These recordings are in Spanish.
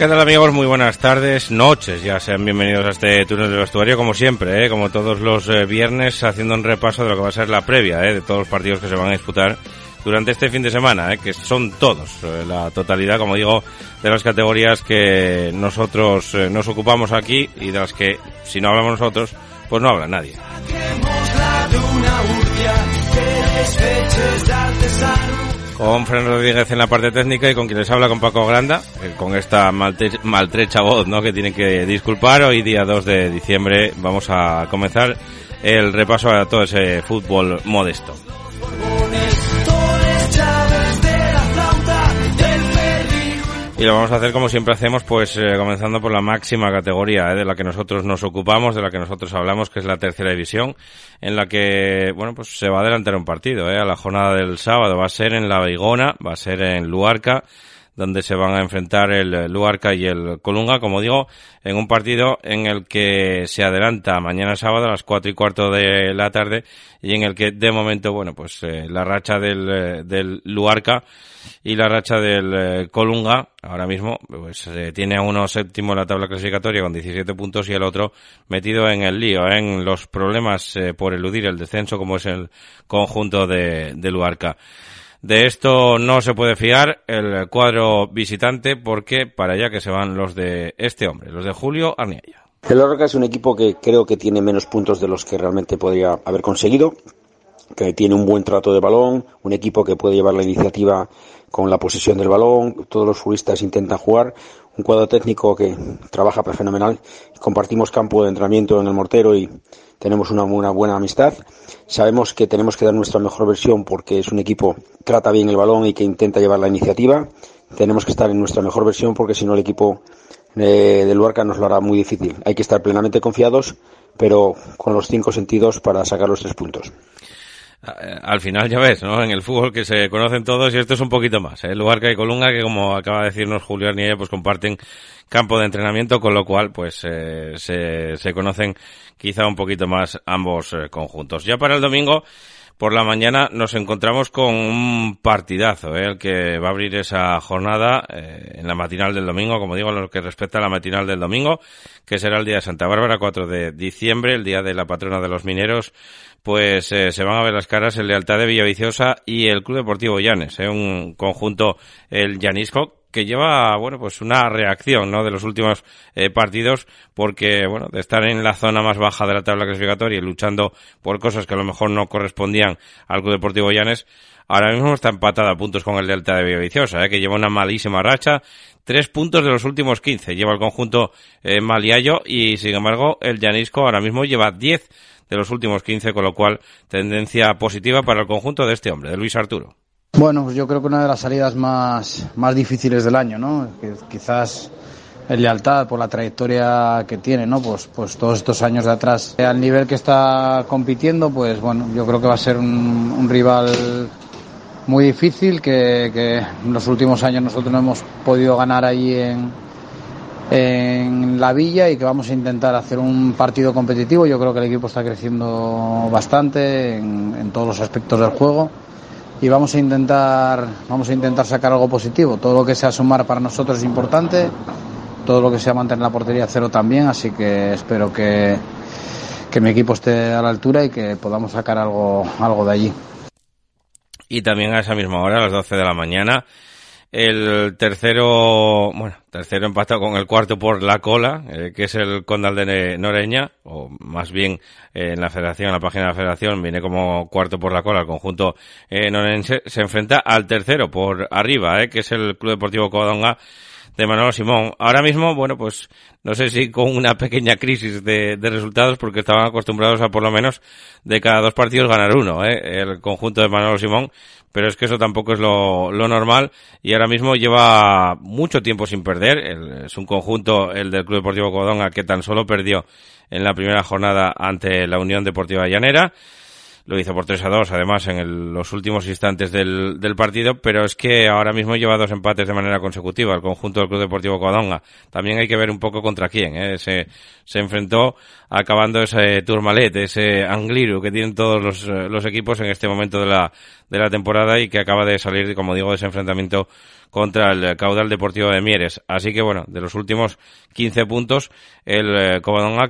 ¿Qué tal amigos? Muy buenas tardes, noches, ya sean bienvenidos a este túnel del vestuario como siempre, ¿eh? como todos los eh, viernes haciendo un repaso de lo que va a ser la previa ¿eh? de todos los partidos que se van a disputar durante este fin de semana, ¿eh? que son todos, eh, la totalidad, como digo, de las categorías que nosotros eh, nos ocupamos aquí y de las que si no hablamos nosotros, pues no habla nadie. Con Fran Rodríguez en la parte técnica y con quien les habla con Paco Granda, eh, con esta maltrecha voz ¿no? que tienen que disculpar. Hoy día 2 de diciembre vamos a comenzar el repaso a todo ese fútbol modesto. Y lo vamos a hacer como siempre hacemos, pues eh, comenzando por la máxima categoría eh, de la que nosotros nos ocupamos, de la que nosotros hablamos, que es la tercera división, en la que, bueno, pues se va a adelantar un partido, eh, a la jornada del sábado. Va a ser en La Beigona, va a ser en Luarca, donde se van a enfrentar el Luarca y el Colunga, como digo, en un partido en el que se adelanta mañana sábado a las cuatro y cuarto de la tarde y en el que de momento, bueno, pues eh, la racha del, eh, del Luarca y la racha del eh, Colunga ahora mismo pues eh, tiene a uno séptimo en la tabla clasificatoria con 17 puntos y el otro metido en el lío, en los problemas eh, por eludir el descenso como es el conjunto de, de Luarca. De esto no se puede fiar el cuadro visitante porque para allá que se van los de este hombre, los de Julio Arniella. El Lorca es un equipo que creo que tiene menos puntos de los que realmente podría haber conseguido, que tiene un buen trato de balón, un equipo que puede llevar la iniciativa con la posesión del balón, todos los futbolistas intentan jugar, un cuadro técnico que trabaja fenomenal, compartimos campo de entrenamiento en el mortero y tenemos una, una buena amistad. Sabemos que tenemos que dar nuestra mejor versión porque es un equipo que trata bien el balón y que intenta llevar la iniciativa. Tenemos que estar en nuestra mejor versión porque si no el equipo eh, del Luarca nos lo hará muy difícil. Hay que estar plenamente confiados, pero con los cinco sentidos para sacar los tres puntos. Eh, Al final ya ves, ¿no? En el fútbol que se conocen todos y esto es un poquito más. ¿eh? Luarca y Colunga que como acaba de decirnos Julio Arniella pues comparten campo de entrenamiento con lo cual pues eh, se, se conocen quizá un poquito más ambos eh, conjuntos. Ya para el domingo por la mañana nos encontramos con un partidazo, ¿eh? el que va a abrir esa jornada eh, en la matinal del domingo, como digo, en lo que respecta a la matinal del domingo, que será el día de Santa Bárbara, 4 de diciembre, el día de la patrona de los mineros, pues eh, se van a ver las caras el Lealtad de Villaviciosa y el Club Deportivo Llanes, un conjunto, el Llanisco, que lleva, bueno, pues una reacción, ¿no? De los últimos eh, partidos, porque, bueno, de estar en la zona más baja de la tabla clasificatoria y luchando por cosas que a lo mejor no correspondían al Club Deportivo Llanes, ahora mismo está empatada a puntos con el Delta de Villaviciosa, ¿eh? que lleva una malísima racha, tres puntos de los últimos 15 lleva el conjunto eh, Maliayo y, sin embargo, el Llanisco ahora mismo lleva 10 de los últimos 15, con lo cual tendencia positiva para el conjunto de este hombre, de Luis Arturo. Bueno, yo creo que una de las salidas más, más difíciles del año, ¿no? Quizás el lealtad por la trayectoria que tiene, ¿no? Pues, pues todos estos años de atrás. Al nivel que está compitiendo, pues bueno, yo creo que va a ser un, rival muy difícil, que, que en los últimos años nosotros no hemos podido ganar ahí en, en la villa y que vamos a intentar hacer un partido competitivo. Yo creo que el equipo está creciendo bastante en todos los aspectos del juego y vamos a intentar vamos a intentar sacar algo positivo. Todo lo que sea sumar para nosotros es importante. Todo lo que sea mantener la portería cero también, así que espero que, que mi equipo esté a la altura y que podamos sacar algo, algo de allí. Y también a esa misma hora, a las 12 de la mañana, el tercero, bueno, tercero empatado con el cuarto por la cola, eh, que es el Condal de Noreña, o más bien eh, en la federación, en la página de la federación, viene como cuarto por la cola el conjunto eh, norense, se enfrenta al tercero por arriba, que es el Club Deportivo Covadonga de Manolo Simón. Ahora mismo, bueno, pues no sé si con una pequeña crisis de, resultados, porque estaban acostumbrados a por lo menos de cada dos partidos ganar uno, ¿eh? el conjunto de Manolo Simón, pero es que eso tampoco es lo, normal y ahora mismo lleva mucho tiempo sin perder. es un conjunto, el del Club Deportivo Codonga, que tan solo perdió en la primera jornada ante la Unión Deportiva Llanera. Lo hizo por 3 a 2, además, en los últimos instantes del, del, partido, pero es que ahora mismo lleva dos empates de manera consecutiva el conjunto del Club Deportivo Codonga. También hay que ver un poco contra quién. ¿eh? Se, se enfrentó acabando ese Turmalet, ese Angliru que tienen todos los, los equipos en este momento de la, de la temporada y que acaba de salir, como digo, de ese enfrentamiento contra el Caudal Deportivo de Mieres. Así que bueno, de los últimos 15 puntos, el eh,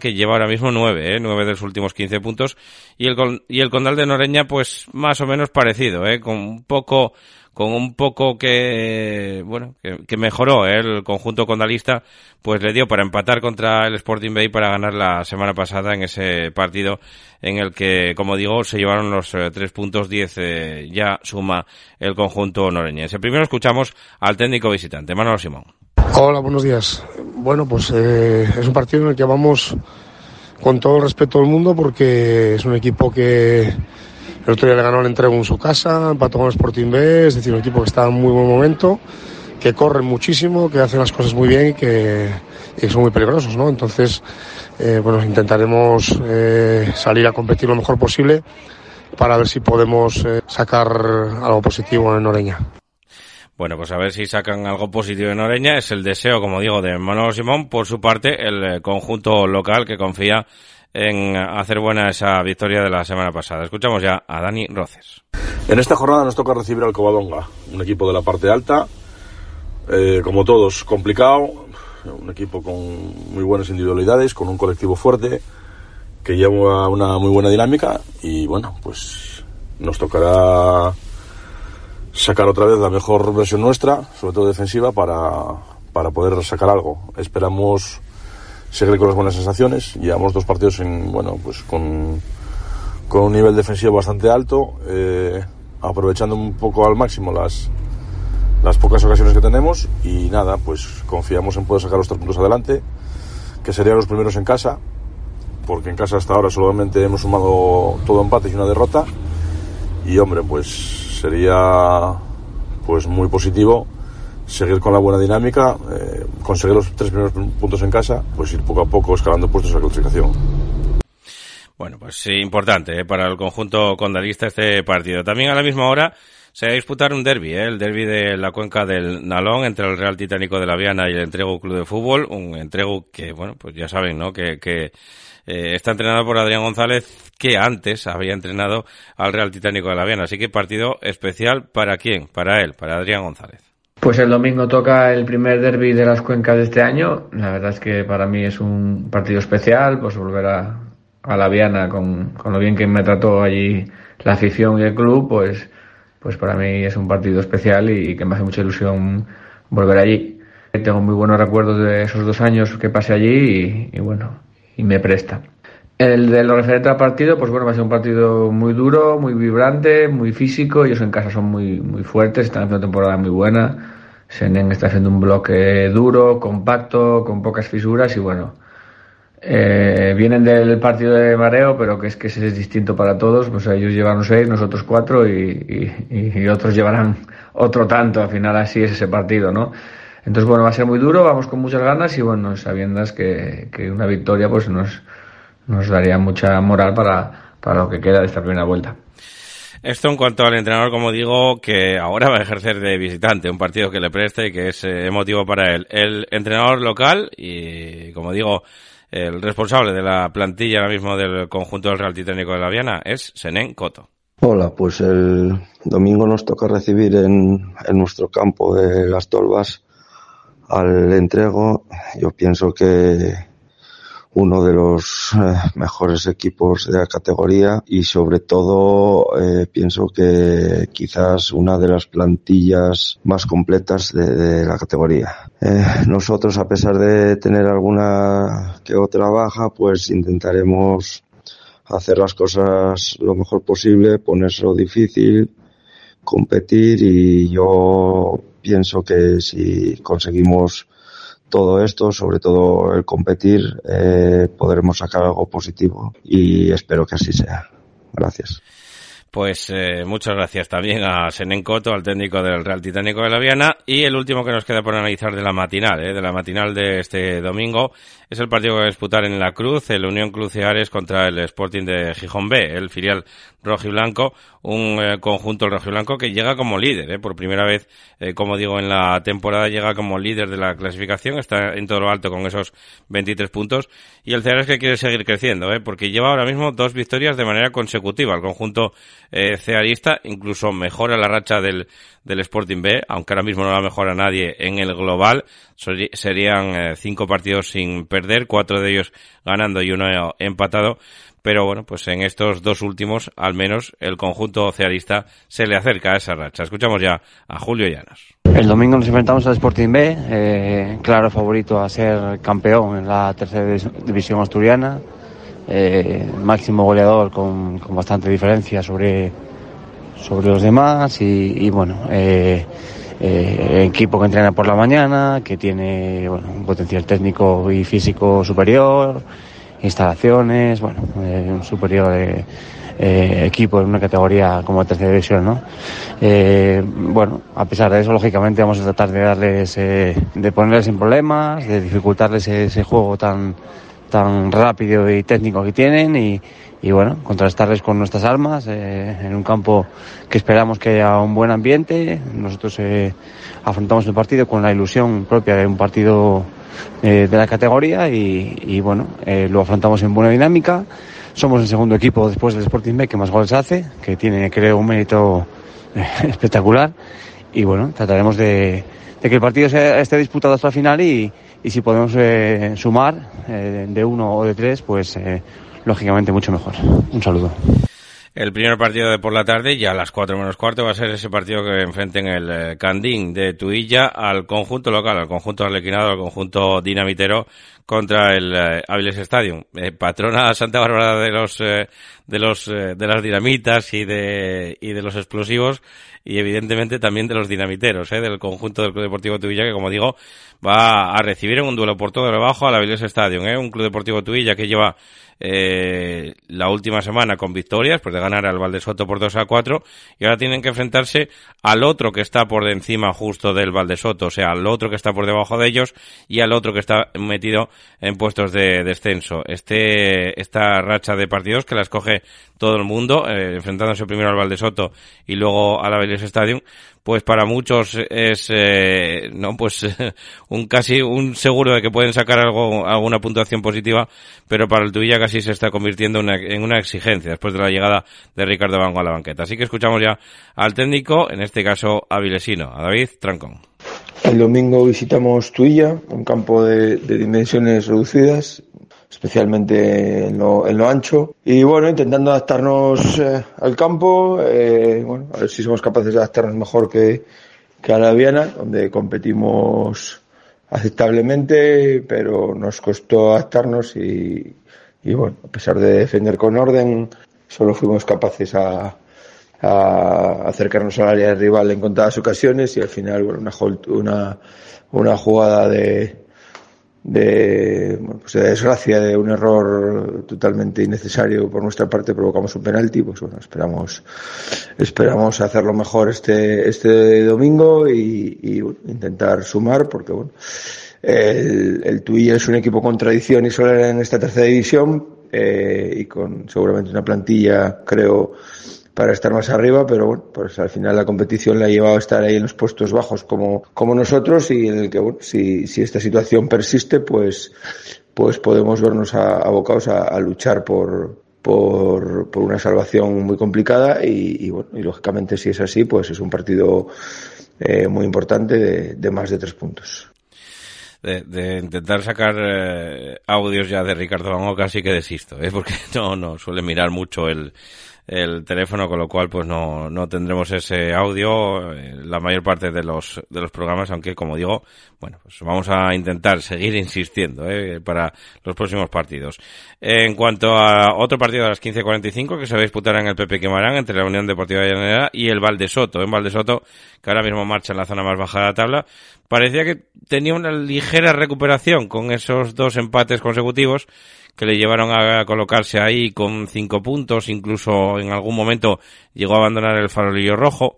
que lleva ahora mismo 9, ¿eh? 9 de los últimos 15 puntos. Y el, y el Condal de Noreña, pues más o menos parecido, ¿eh? Con un poco con un poco que, bueno, que, mejoró ¿eh? el conjunto condalista, pues le dio para empatar contra el Sporting Bay para ganar la semana pasada en ese partido en el que, como digo, se llevaron los eh, tres puntos, diez eh, ya suma el conjunto noreñense. Primero escuchamos al técnico visitante, Manuel Simón. Hola, buenos días. Bueno, pues es un partido en el que vamos con todo el respeto del mundo porque es un equipo que el otro día le ganó el entrego en su casa, empató con el Sporting B, es decir, un equipo que está en muy buen momento, que corren muchísimo, que hacen las cosas muy bien y que, son muy peligrosos, ¿no? Entonces, eh, bueno, intentaremos eh, salir a competir lo mejor posible para ver si podemos eh, sacar algo positivo en Oreña. Bueno, pues a ver si sacan algo positivo en Oreña. Es el deseo, como digo, de Manolo Simón. Por su parte, el conjunto local que confía en hacer buena esa victoria de la semana pasada. Escuchamos ya a Dani Roces. En esta jornada nos toca recibir al Covadonga, un equipo de la parte alta, eh, como todos, complicado, un equipo con muy buenas individualidades, con un colectivo fuerte, que lleva una muy buena dinámica y bueno, pues nos tocará sacar otra vez la mejor versión nuestra, sobre todo defensiva, para, para poder sacar algo. Esperamos seguir con las buenas sensaciones. Llevamos dos partidos en, bueno, pues con, con un nivel defensivo bastante alto, eh, aprovechando un poco al máximo las, las pocas ocasiones que tenemos y nada, pues confiamos en poder sacar los tres puntos adelante, que serían los primeros en casa, porque en casa hasta ahora solamente hemos sumado todo empate y una derrota y hombre, pues sería pues muy positivo seguir con la buena dinámica, eh, conseguir los tres primeros puntos en casa, pues ir poco a poco escalando puestos a la clasificación. Bueno, pues sí, importante eh, para el conjunto condalista este partido. También a la misma hora se va a disputar un derby, eh, el derby de la cuenca del Nalón entre el Real Titánico de la Viana y el Entrego Club de Fútbol, un entrego que, bueno, pues ya saben, ¿no? Que, que eh, está entrenado por Adrián González, que antes había entrenado al Real Titánico de la Viana. Así que partido especial para quién? Para él, para Adrián González. Pues el domingo toca el primer derby de las cuencas de este año. La verdad es que para mí es un partido especial, pues volver a, a la Viana con, con, lo bien que me trató allí la afición y el club, pues, pues para mí es un partido especial y, que me hace mucha ilusión volver allí. Tengo muy buenos recuerdos de esos dos años que pasé allí y, y bueno, y me presta. El de lo referente al partido, pues bueno, va a ser un partido muy duro, muy vibrante, muy físico. Ellos en casa son muy, muy fuertes, están haciendo una temporada muy buena. Senen está haciendo un bloque duro, compacto, con pocas fisuras y bueno, eh, vienen del partido de mareo, pero que es que ese es distinto para todos. Pues ellos llevaron seis, nosotros cuatro y, y, otros llevarán otro tanto. Al final así es ese partido, ¿no? Entonces bueno, va a ser muy duro, vamos con muchas ganas y bueno, sabiendo que, que una victoria pues nos nos daría mucha moral para, para lo que queda de esta primera vuelta. Esto en cuanto al entrenador, como digo, que ahora va a ejercer de visitante, un partido que le preste y que es eh, emotivo para él. El entrenador local y, como digo, el responsable de la plantilla ahora mismo del conjunto del Real Titánico de la Viana es Senén Coto. Hola, pues el domingo nos toca recibir en, en nuestro campo de Gastolvas al entrego. Yo pienso que uno de los eh, mejores equipos de la categoría y sobre todo eh, pienso que quizás una de las plantillas más completas de, la categoría. Eh, nosotros a pesar de tener alguna que otra baja pues intentaremos hacer las cosas lo mejor posible, ponérselo difícil, competir y yo pienso que si conseguimos todo esto, sobre todo el competir, eh, podremos sacar algo positivo y espero que así sea. Gracias. Pues eh, muchas gracias también a Senen Coto, al técnico del Real Titánico de la Viana. Y el último que nos queda por analizar de la matinal, eh, de la matinal de este domingo, es el partido que va a disputar en la Cruz, el Unión Cruceares contra el Sporting de Gijón B, el filial rojiblanco, un eh, conjunto rojiblanco que llega como líder, eh, por primera vez, eh, como digo, en la temporada llega como líder de la clasificación, está en todo lo alto con esos 23 puntos y el Ceares que quiere seguir creciendo, eh, porque lleva ahora mismo dos victorias de manera consecutiva. El conjunto eh, cearista incluso mejora la racha del, del Sporting B, aunque ahora mismo no la mejora nadie en el global, serían eh, cinco partidos sin perder, cuatro de ellos ganando y uno empatado. Pero bueno, pues en estos dos últimos, al menos, el conjunto cearista se le acerca a esa racha. Escuchamos ya a Julio Llanos. El domingo nos enfrentamos al Sporting B, eh, claro favorito a ser campeón en la tercera divis- división asturiana, eh, máximo goleador con, con bastante diferencia sobre, sobre los demás y, bueno, eh, equipo que entrena por la mañana, que tiene bueno, un potencial técnico y físico superior, instalaciones, bueno, eh, un superior eh, eh, equipo en una categoría como tercera división, ¿no? Eh, bueno, a pesar de eso, lógicamente vamos a tratar de darles, eh, de ponerles en problemas, de dificultarles ese juego tan, tan rápido y técnico que tienen y, y bueno, contrastarles con nuestras armas eh, en un campo que esperamos que haya un buen ambiente. Nosotros eh, afrontamos el partido con la ilusión propia de un partido eh, de la categoría y, y bueno, eh, lo afrontamos en buena dinámica. Somos el segundo equipo después del Sporting B que más goles hace, que tiene creo un mérito eh, espectacular y bueno, trataremos de, de que el partido sea, esté disputado hasta el final y, y si podemos eh, sumar de uno o de tres, pues eh, lógicamente mucho mejor. Un saludo. El primer partido de por la tarde, ya a las 4 menos cuarto, va a ser ese partido que enfrenten el eh, Candín de Tuilla al conjunto local, al conjunto arlequinado, al conjunto dinamitero contra el eh, Aviles Stadium. Eh, patrona Santa Bárbara de los, eh, de los, eh, de las dinamitas y de, y de los explosivos y evidentemente también de los dinamiteros, eh, del conjunto del Club Deportivo Tuilla que como digo va a recibir en un duelo por todo debajo al Aviles Stadium, eh, un Club Deportivo Tuilla que lleva eh, la última semana con victorias, pues de ganar al Valdesoto por 2 a 4, y ahora tienen que enfrentarse al otro que está por encima justo del Valdesoto, o sea, al otro que está por debajo de ellos y al otro que está metido en puestos de descenso. Este, esta racha de partidos que la escoge todo el mundo, eh, enfrentándose primero al Valdesoto y luego al Avilés Stadium, pues para muchos es eh, no pues un casi un seguro de que pueden sacar algo alguna puntuación positiva pero para el Tuilla casi se está convirtiendo en una, en una exigencia después de la llegada de Ricardo Bango a la banqueta. Así que escuchamos ya al técnico en este caso avilesino a David Trancón El domingo visitamos Tuilla, un campo de, dimensiones reducidas, especialmente en lo, ancho. Y bueno, intentando adaptarnos eh, al campo, eh, a ver si somos capaces de adaptarnos mejor que, que a la Viana, donde competimos aceptablemente, pero nos costó adaptarnos y, y bueno, a pesar de defender con orden, solo fuimos capaces a, a acercarnos al área rival en contadas ocasiones y al final bueno, una, una, una jugada de, de, bueno, pues de desgracia, de un error totalmente innecesario por nuestra parte, provocamos un penalti, pues bueno, esperamos, esperamos hacerlo mejor este, este domingo y, y, bueno, intentar sumar, porque bueno, el, el Tuilla es un equipo con tradición y solo en esta tercera división, eh, y con seguramente una plantilla, creo, para estar más arriba, pero bueno, pues al final la competición la ha llevado a estar ahí en los puestos bajos como, como nosotros y en el que, bueno, si, si esta situación persiste, pues, pues podemos vernos abocados a, a luchar por, por, por una salvación muy complicada y, y bueno, y lógicamente si es así, pues es un partido eh, muy importante de, de más de tres puntos. de, intentar sacar eh, audios ya de Ricardo Longo casi que desisto, ¿eh? porque no, no suele mirar mucho el, el teléfono, con lo cual pues no, no tendremos ese audio la mayor parte de los, de los programas, aunque como digo, bueno, pues vamos a intentar seguir insistiendo ¿eh? para los próximos partidos. En cuanto a otro partido a las 15.45 que se va a disputar en el Pepe Quemarán entre la Unión Deportiva de Llanera y el Valdesoto, en Valdesoto, que ahora mismo marcha en la zona más baja de la tabla, parecía que tenía una ligera recuperación con esos dos empates consecutivos que le llevaron a colocarse ahí con cinco puntos, incluso en algún momento llegó a abandonar el farolillo rojo,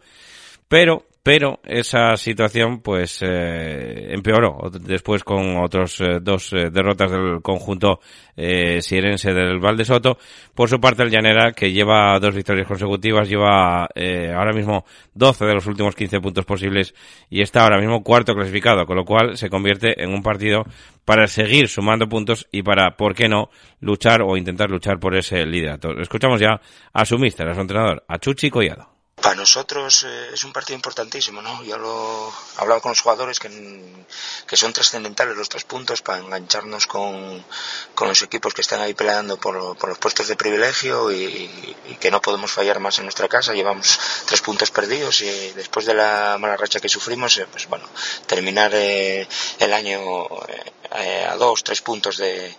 pero pero esa situación pues eh, empeoró después con otros eh, dos eh, derrotas del conjunto eh, sierense del Valdesoto. Por su parte el Llanera que lleva dos victorias consecutivas, lleva ahora mismo 12 de los últimos 15 puntos posibles y está ahora mismo cuarto clasificado, con lo cual se convierte en un partido para seguir sumando puntos y para, ¿por qué no?, luchar o intentar luchar por ese liderato. Escuchamos ya a su mister, a su entrenador, a Chuchi Collado. Para nosotros eh, es un partido importantísimo, ¿no? Yo lo he hablado con los jugadores que, son trascendentales los tres puntos para engancharnos con, los equipos que están ahí peleando por, por los puestos de privilegio y, que no podemos fallar más en nuestra casa. Llevamos tres puntos perdidos y después de la mala racha que sufrimos, eh, pues bueno, terminar eh, el año a dos, tres puntos de,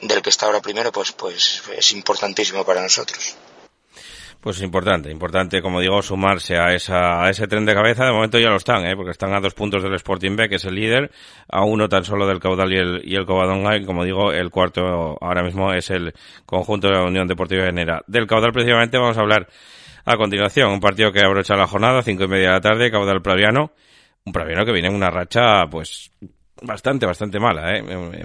del que está ahora primero, pues, pues es importantísimo para nosotros. Pues es importante, importante, como digo, sumarse a, esa, a ese tren de cabeza. De momento ya lo están, ¿eh? porque están a dos puntos del Sporting B, que es el líder, a uno tan solo del Caudal y el, y el Covadonga, y como digo, el cuarto ahora mismo es el conjunto de la Unión Deportiva de Nera. Del Caudal precisamente vamos a hablar a continuación, un partido que abrocha la jornada, cinco y media de la tarde, Caudal Praviano, un Praviano que viene en una racha, pues, bastante, bastante mala, ¿eh?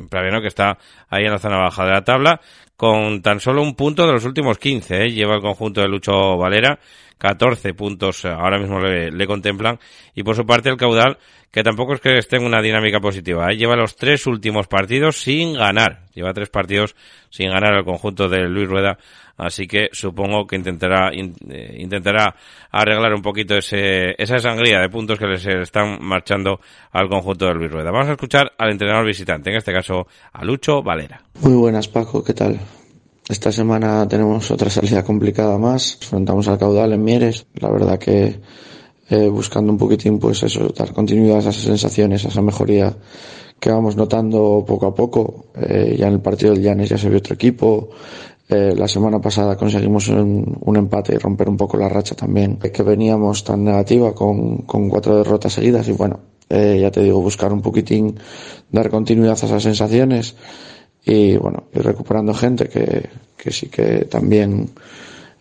Praviano que está ahí en la zona baja de la tabla, con tan solo un punto de los últimos 15, ¿eh? Lleva el conjunto de Lucho Valera, 14 puntos eh, ahora mismo le, contemplan, y por su parte el caudal, que tampoco es que esté en una dinámica positiva, ¿eh? Lleva los tres últimos partidos sin ganar, lleva tres partidos sin ganar el conjunto de Luis Rueda, así que supongo que intentará eh, intentará arreglar un poquito ese, esa sangría de puntos que les están marchando al conjunto de Luis Rueda. Vamos a escuchar al entrenador visitante, en este caso a Lucho Valera. Muy buenas Paco, ¿qué tal? Esta semana tenemos otra salida complicada más, enfrentamos al caudal en Mieres, la verdad que eh, buscando un poquitín pues eso, dar continuidad a esas sensaciones, a esa mejoría que vamos notando poco a poco. Eh, ya en el partido del Llanes ya se vio otro equipo, eh, la semana pasada conseguimos un, empate y romper un poco la racha también que veníamos tan negativa con, cuatro derrotas seguidas. Y bueno, eh, ya te digo, buscar un poquitín, dar continuidad a esas sensaciones y bueno, ir recuperando gente que, que sí que también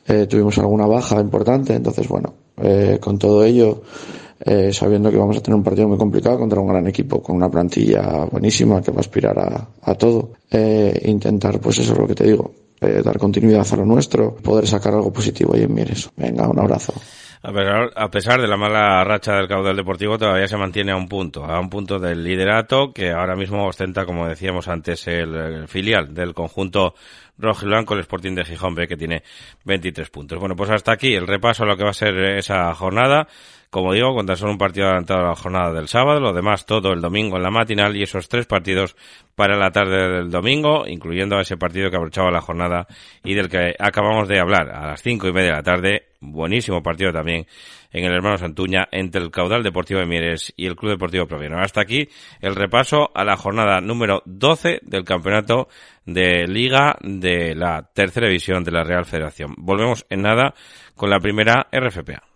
eh, tuvimos alguna baja importante, entonces bueno, con todo ello, sabiendo que vamos a tener un partido muy complicado contra un gran equipo con una plantilla buenísima que va a aspirar a, a todo, intentar pues eso es lo que te digo, eh, dar continuidad a lo nuestro, poder sacar algo positivo en Mieres. Venga, un abrazo. A pesar, de la mala racha del caudal deportivo, todavía se mantiene a un punto, a un punto del liderato que ahora mismo ostenta, como decíamos antes, el, filial del conjunto rojo y blanco, el Sporting de Gijón B, que tiene 23 puntos. Bueno, pues hasta aquí el repaso a lo que va a ser esa jornada. Como digo, con tan solo un partido adelantado a la jornada del sábado, lo demás todo el domingo en la matinal y esos tres partidos para la tarde del domingo, incluyendo ese partido que aprovechaba la jornada y del que acabamos de hablar a las cinco y media de la tarde. Buenísimo partido también en el Hermano Santuña entre el Caudal Deportivo de Mieres y el Club Deportivo Proviano. Hasta aquí el repaso a la jornada número 12 del campeonato de Liga de la tercera división de la Real Federación. Volvemos en nada con la primera RFPA.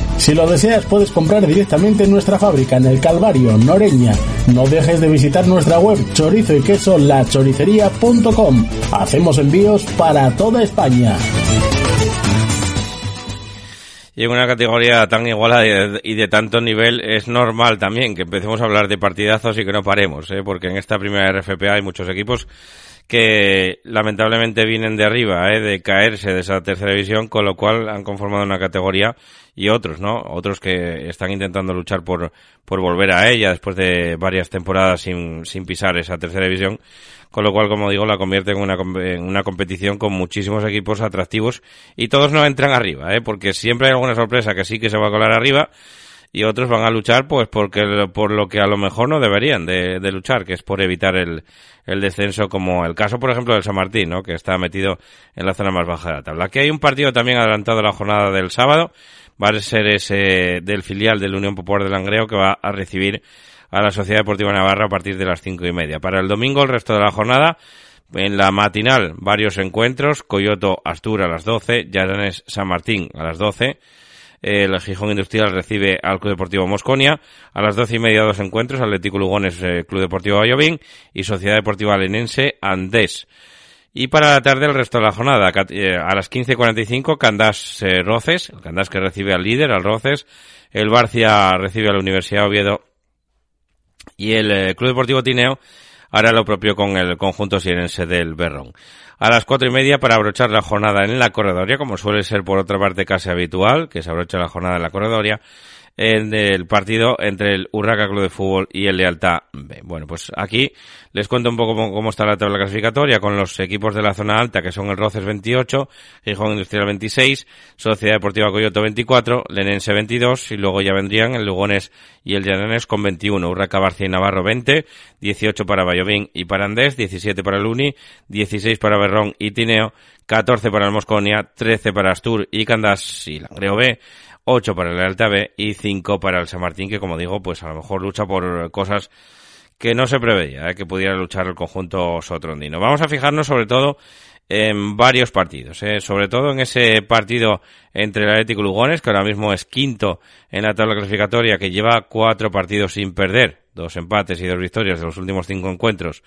Si lo deseas, puedes comprar directamente en nuestra fábrica en el Calvario, Noreña. No dejes de visitar nuestra web chorizo y queso lachoricería.com. Hacemos envíos para toda España. Y en una categoría tan igualada y de tanto nivel es normal también que empecemos a hablar de partidazos y que no paremos, ¿eh? porque en esta primera RFPA hay muchos equipos que lamentablemente vienen de arriba, ¿eh? de caerse de esa tercera división, con lo cual han conformado una categoría y otros, ¿no? Otros que están intentando luchar por, por volver a ella después de varias temporadas sin, sin pisar esa tercera división, con lo cual, como digo, la convierte en una, en una competición con muchísimos equipos atractivos y todos no entran arriba, ¿eh? Porque siempre hay alguna sorpresa que sí que se va a colar arriba y otros van a luchar pues porque por lo que a lo mejor no deberían de, de luchar, que es por evitar el, el descenso, como el caso, por ejemplo, del San Martín, ¿no? que está metido en la zona más baja de la tabla. Aquí hay un partido también adelantado a la jornada del sábado, va a ser ese del filial de la Unión Popular del Langreo que va a recibir a la Sociedad Deportiva Navarra a partir de las cinco y media. Para el domingo, el resto de la jornada, en la matinal, varios encuentros, Coyoto Astur a las 12, Llanes San Martín a las 12, el Gijón Industrial recibe al Club Deportivo Mosconia. A las doce y media dos encuentros, Atlético Lugones, eh, Club Deportivo Vallovín y Sociedad Deportiva Lenense Andés. Y para la tarde el resto de la jornada, eh, a las 15.45 Candás eh, Roces, el Candás que recibe al líder, al Roces, el Barcia recibe a la Universidad Oviedo y el Club Deportivo Tineo hará lo propio con el conjunto sirense del Berrón a las cuatro y media para abrochar la jornada en la corredoria, como suele ser por otra parte casi habitual, que se abrocha la jornada en la corredoria en el partido entre el Urraca Club de Fútbol y el Lealtad B. Bueno, pues aquí les cuento un poco cómo está la tabla clasificatoria con los equipos de la zona alta, que son el Roces 28, Gijón Industrial 26, Sociedad Deportiva Coyoto 24, Lenense 22, y luego ya vendrían el Lugones y el Llanes con 21, Urraca Barcia y Navarro 20, 18 para Bayovín y para Andés, 17 para el Uni, 16 para Berrón y Tineo, 14 para el Mosconia, 13 para Astur y Candás y Langreo B, 8 para el Alta B y 5 para el San Martín, que como digo, pues a lo mejor lucha por cosas que no se preveía ¿eh? que pudiera luchar el conjunto sotrondino. Vamos a fijarnos sobre todo en varios partidos, ¿eh? sobre todo en ese partido entre el Atlético Lugones, que ahora mismo es quinto en la tabla clasificatoria, que lleva cuatro partidos sin perder, dos empates y dos victorias de los últimos cinco encuentros,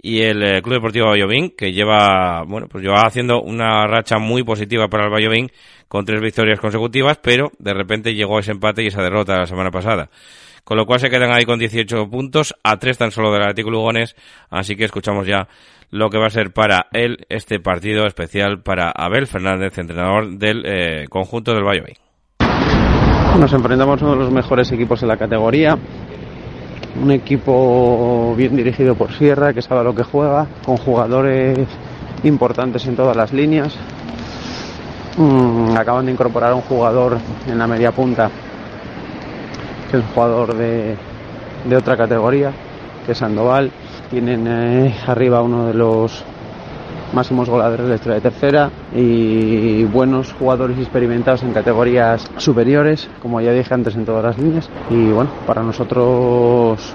y el eh, Club Deportivo Vallovín, que lleva, bueno, pues lleva haciendo una racha muy positiva para el Vallovín, con tres victorias consecutivas, pero de repente llegó ese empate y esa derrota la semana pasada. Con lo cual se quedan ahí con 18 puntos, a tres tan solo del Atlético Lugones, así que escuchamos ya lo que va a ser para él este partido especial para Abel Fernández, entrenador del eh, conjunto del Valladolid. Nos enfrentamos a uno de los mejores equipos de la categoría, un equipo bien dirigido por Sierra, que sabe lo que juega, con jugadores importantes en todas las líneas, Mm, acaban de incorporar a un jugador en la media punta, que es un jugador de, de otra categoría, que es Sandoval. Tienen eh, arriba uno de los máximos goleadores de la historia de tercera y buenos jugadores experimentados en categorías superiores, como ya dije antes en todas las líneas. Y bueno, para nosotros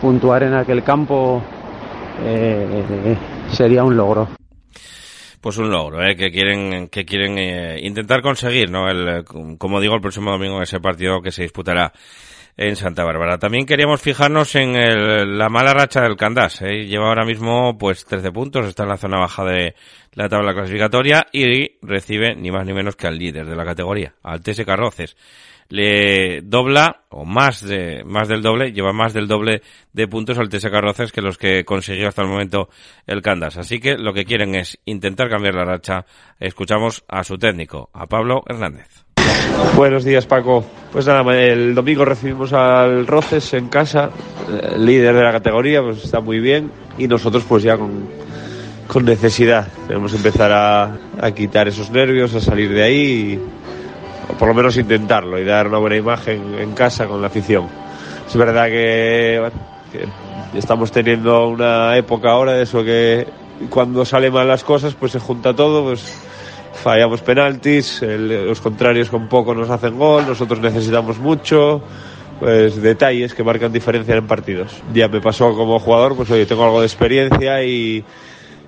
puntuar en aquel campo eh, sería un logro. pues un logro ¿eh? que quieren que quieren eh, intentar conseguir no el como digo el próximo domingo ese partido que se disputará en Santa Bárbara. También queríamos fijarnos en el, la mala racha del Candás. ¿eh? Lleva ahora mismo pues 13 puntos, está en la zona baja de la tabla clasificatoria y recibe ni más ni menos que al líder de la categoría, al TS Carroces le dobla o más de más del doble, lleva más del doble de puntos al TS Carroces que los que consiguió hasta el momento el Candas. Así que lo que quieren es intentar cambiar la racha. Escuchamos a su técnico, a Pablo Hernández. Buenos días, Paco. Pues nada, el domingo recibimos al Roces en casa, el líder de la categoría, pues está muy bien, y nosotros pues ya con, necesidad. Debemos empezar a, quitar esos nervios, a salir de ahí o por lo menos intentarlo y dar una buena imagen en casa con la afición. Es verdad que, que estamos teniendo una época ahora de eso que cuando salen mal las cosas pues se junta todo, pues fallamos penaltis, los contrarios con poco nos hacen gol, nosotros necesitamos mucho, pues detalles que marcan diferencia en partidos. Ya me pasó como jugador, pues oye, tengo algo de experiencia y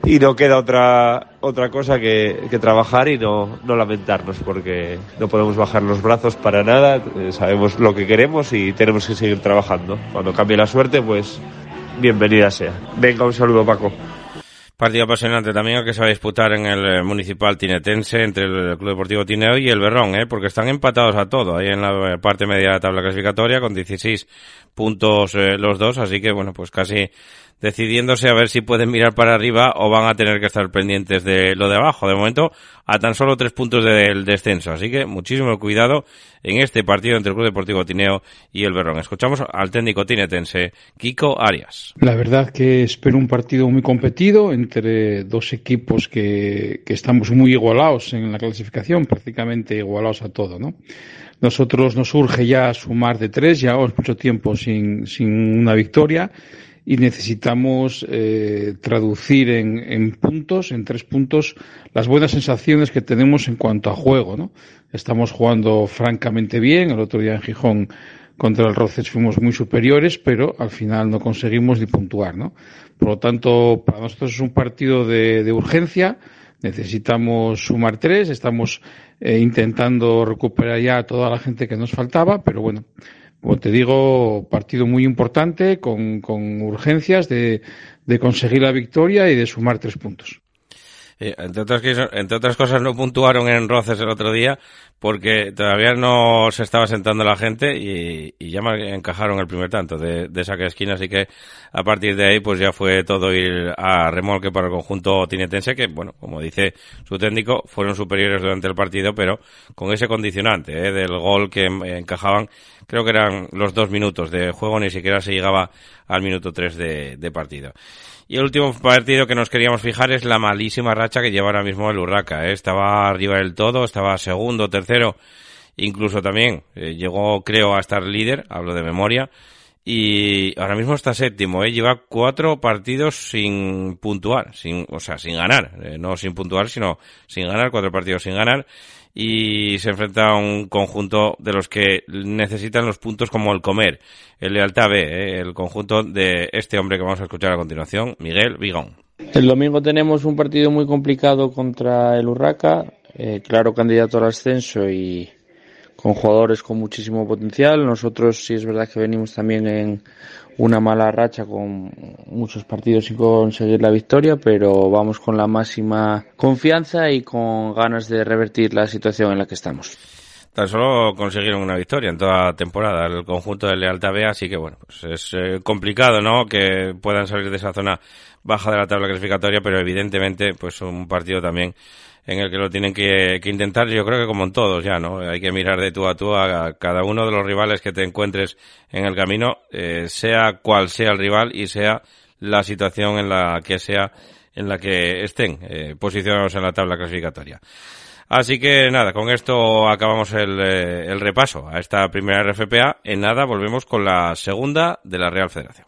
y no queda otra otra cosa que, que trabajar y no, no, lamentarnos porque no podemos bajar los brazos para nada eh, sabemos lo que queremos y tenemos que seguir trabajando. Cuando cambie la suerte pues bienvenida sea. Venga un saludo Paco Partido apasionante también el que se va a disputar en el municipal tinetense entre el Club Deportivo Tineo y el Berrón, ¿eh? porque están empatados a todo ahí en la parte media de la tabla clasificatoria con 16 puntos eh, los dos, así que bueno, pues casi decidiéndose a ver si pueden mirar para arriba o van a tener que estar pendientes de lo de abajo. De momento, a tan solo tres puntos del descenso. Así que muchísimo cuidado en este partido entre el Club Deportivo Tineo y el Berrón. Escuchamos al técnico tinetense, Kiko Arias. La verdad que espero un partido muy competido entre dos equipos que, que estamos muy igualados en la clasificación, prácticamente igualados a todo, ¿no? Nosotros nos urge ya sumar de tres, llevamos mucho tiempo sin, sin una victoria y necesitamos eh, traducir en, en, puntos, en tres puntos, las buenas sensaciones que tenemos en cuanto a juego. ¿no? Estamos jugando francamente bien. El otro día en Gijón contra el Roces fuimos muy superiores, pero al final no conseguimos ni puntuar. ¿no? Por lo tanto, para nosotros es un partido de, de urgencia. Necesitamos sumar tres. Estamos eh, intentando recuperar ya a toda la gente que nos faltaba, pero bueno, como te digo, partido muy importante, con, con urgencias de, de, conseguir la victoria y de sumar tres puntos. Eh, entre, otras, entre otras cosas, no puntuaron en Roces el otro día porque todavía no se estaba sentando la gente y, y ya encajaron el primer tanto de, de saque de esquina, así que a partir de ahí pues ya fue todo ir a remolque para el conjunto tinetense que, bueno, como dice su técnico, fueron superiores durante el partido, pero con ese condicionante ¿eh? del gol que encajaban, creo que eran los dos minutos de juego, ni siquiera se llegaba al minuto tres de, de partido. Y el último partido que nos queríamos fijar es la malísima racha que lleva ahora mismo el Urraca. ¿eh? Estaba arriba del todo, estaba segundo, tercero, incluso también eh, llegó, creo, a estar líder, hablo de memoria, y ahora mismo está séptimo, ¿eh? lleva cuatro partidos sin puntuar, sin, o sea, sin ganar, eh, no sin puntuar, sino sin ganar, cuatro partidos sin ganar, y se enfrenta a un conjunto de los que necesitan los puntos como el comer, el Lealtad B, ¿eh? el conjunto de este hombre que vamos a escuchar a continuación, Miguel Vigón. El domingo tenemos un partido muy complicado contra el Urraca, eh, claro candidato al ascenso y con jugadores con muchísimo potencial. Nosotros sí es verdad que venimos también en una mala racha con muchos partidos sin conseguir la victoria, pero vamos con la máxima confianza y con ganas de revertir la situación en la que estamos. Tan solo consiguieron una victoria en toda temporada el conjunto de Lealtad B, así que bueno, pues es eh, complicado, ¿no? Que puedan salir de esa zona baja de la tabla clasificatoria, pero evidentemente, pues un partido también en el que lo tienen que, intentar, yo creo que como en todos ya, ¿no? Hay que mirar de tú a tú a, cada uno de los rivales que te encuentres en el camino, eh, sea cual sea el rival y sea la situación en la que sea, en la que estén eh, posicionados en la tabla clasificatoria. Así que nada, con esto acabamos el, eh, el repaso a esta primera RFPA. En nada volvemos con la segunda de la Real Federación.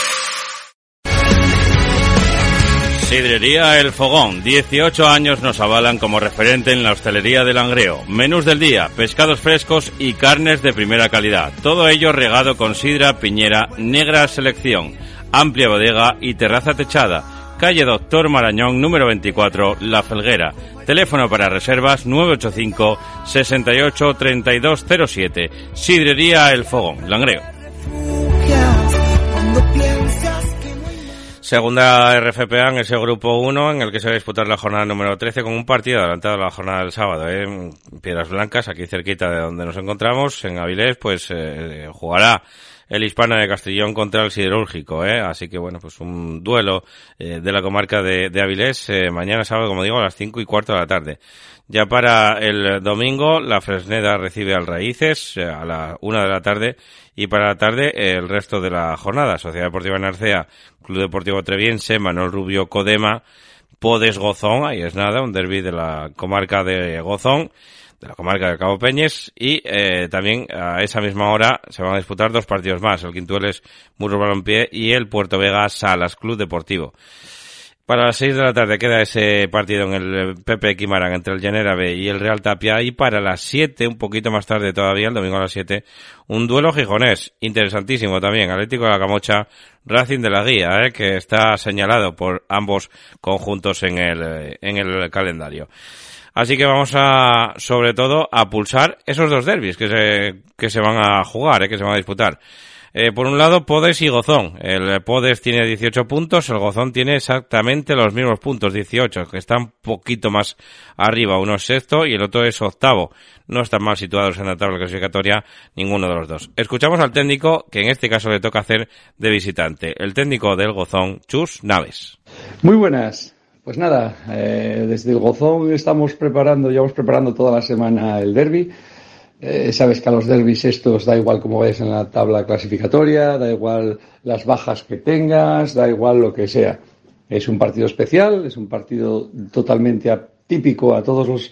Sidrería El Fogón. 18 años nos avalan como referente en la hostelería de Langreo. Menús del día, pescados frescos y carnes de primera calidad. Todo ello regado con sidra, piñera, negra selección, amplia bodega y terraza techada. Calle Doctor Marañón, número 24, La Felguera. Teléfono para reservas 985 68 3207. Sidrería El Fogón, Langreo. Segunda RFPA en ese grupo 1 en el que se va a disputar la jornada número 13 con un partido adelantado a la jornada del sábado. ¿eh? En Piedras Blancas, aquí cerquita de donde nos encontramos, en Avilés, pues eh, jugará el Hispano de Castellón contra el Siderúrgico, ¿eh? Así que bueno, pues un duelo eh, de la comarca de, de Avilés eh, mañana sábado, como digo, a las cinco y cuarto de la tarde. Ya para el domingo, la Fresneda recibe al Raíces eh, a la una de la tarde y para la tarde eh, el resto de la jornada. Sociedad Deportiva Narcea, Club Deportivo Treviense, Manuel Rubio Codema, Podes Gozón, ahí es nada, un derby de la comarca de Gozón de la comarca de Cabo Peñes y eh, también a esa misma hora se van a disputar dos partidos más, el Quintueles Muro Balompié y el Puerto Vega Salas Club Deportivo. Para las seis de la tarde queda ese partido en el Pepe Quimarán entre el Llanera B y el Real Tapia y para las siete, un poquito más tarde todavía, el domingo a las siete, un duelo gijonés, interesantísimo también, Atlético de la Camocha, Racing de la Guía, eh, que está señalado por ambos conjuntos en el, en el calendario. Así que vamos a, sobre todo, a pulsar esos dos derbis que se, que se van a jugar, eh, que se van a disputar. Eh, por un lado, Podes y Gozón. El Podes tiene 18 puntos, el Gozón tiene exactamente los mismos puntos, 18, que están un poquito más arriba. Uno es sexto y el otro es octavo. No están mal situados en la tabla clasificatoria ninguno de los dos. Escuchamos al técnico, que en este caso le toca hacer de visitante. El técnico del Gozón, Chus Naves. Muy buenas. Pues nada, eh, desde el Gozón estamos preparando, llevamos preparando toda la semana el derby. Eh, sabes que a los derbis estos da igual cómo vayas en la tabla clasificatoria, da igual las bajas que tengas, da igual lo que sea. Es un partido especial, es un partido totalmente atípico a todos los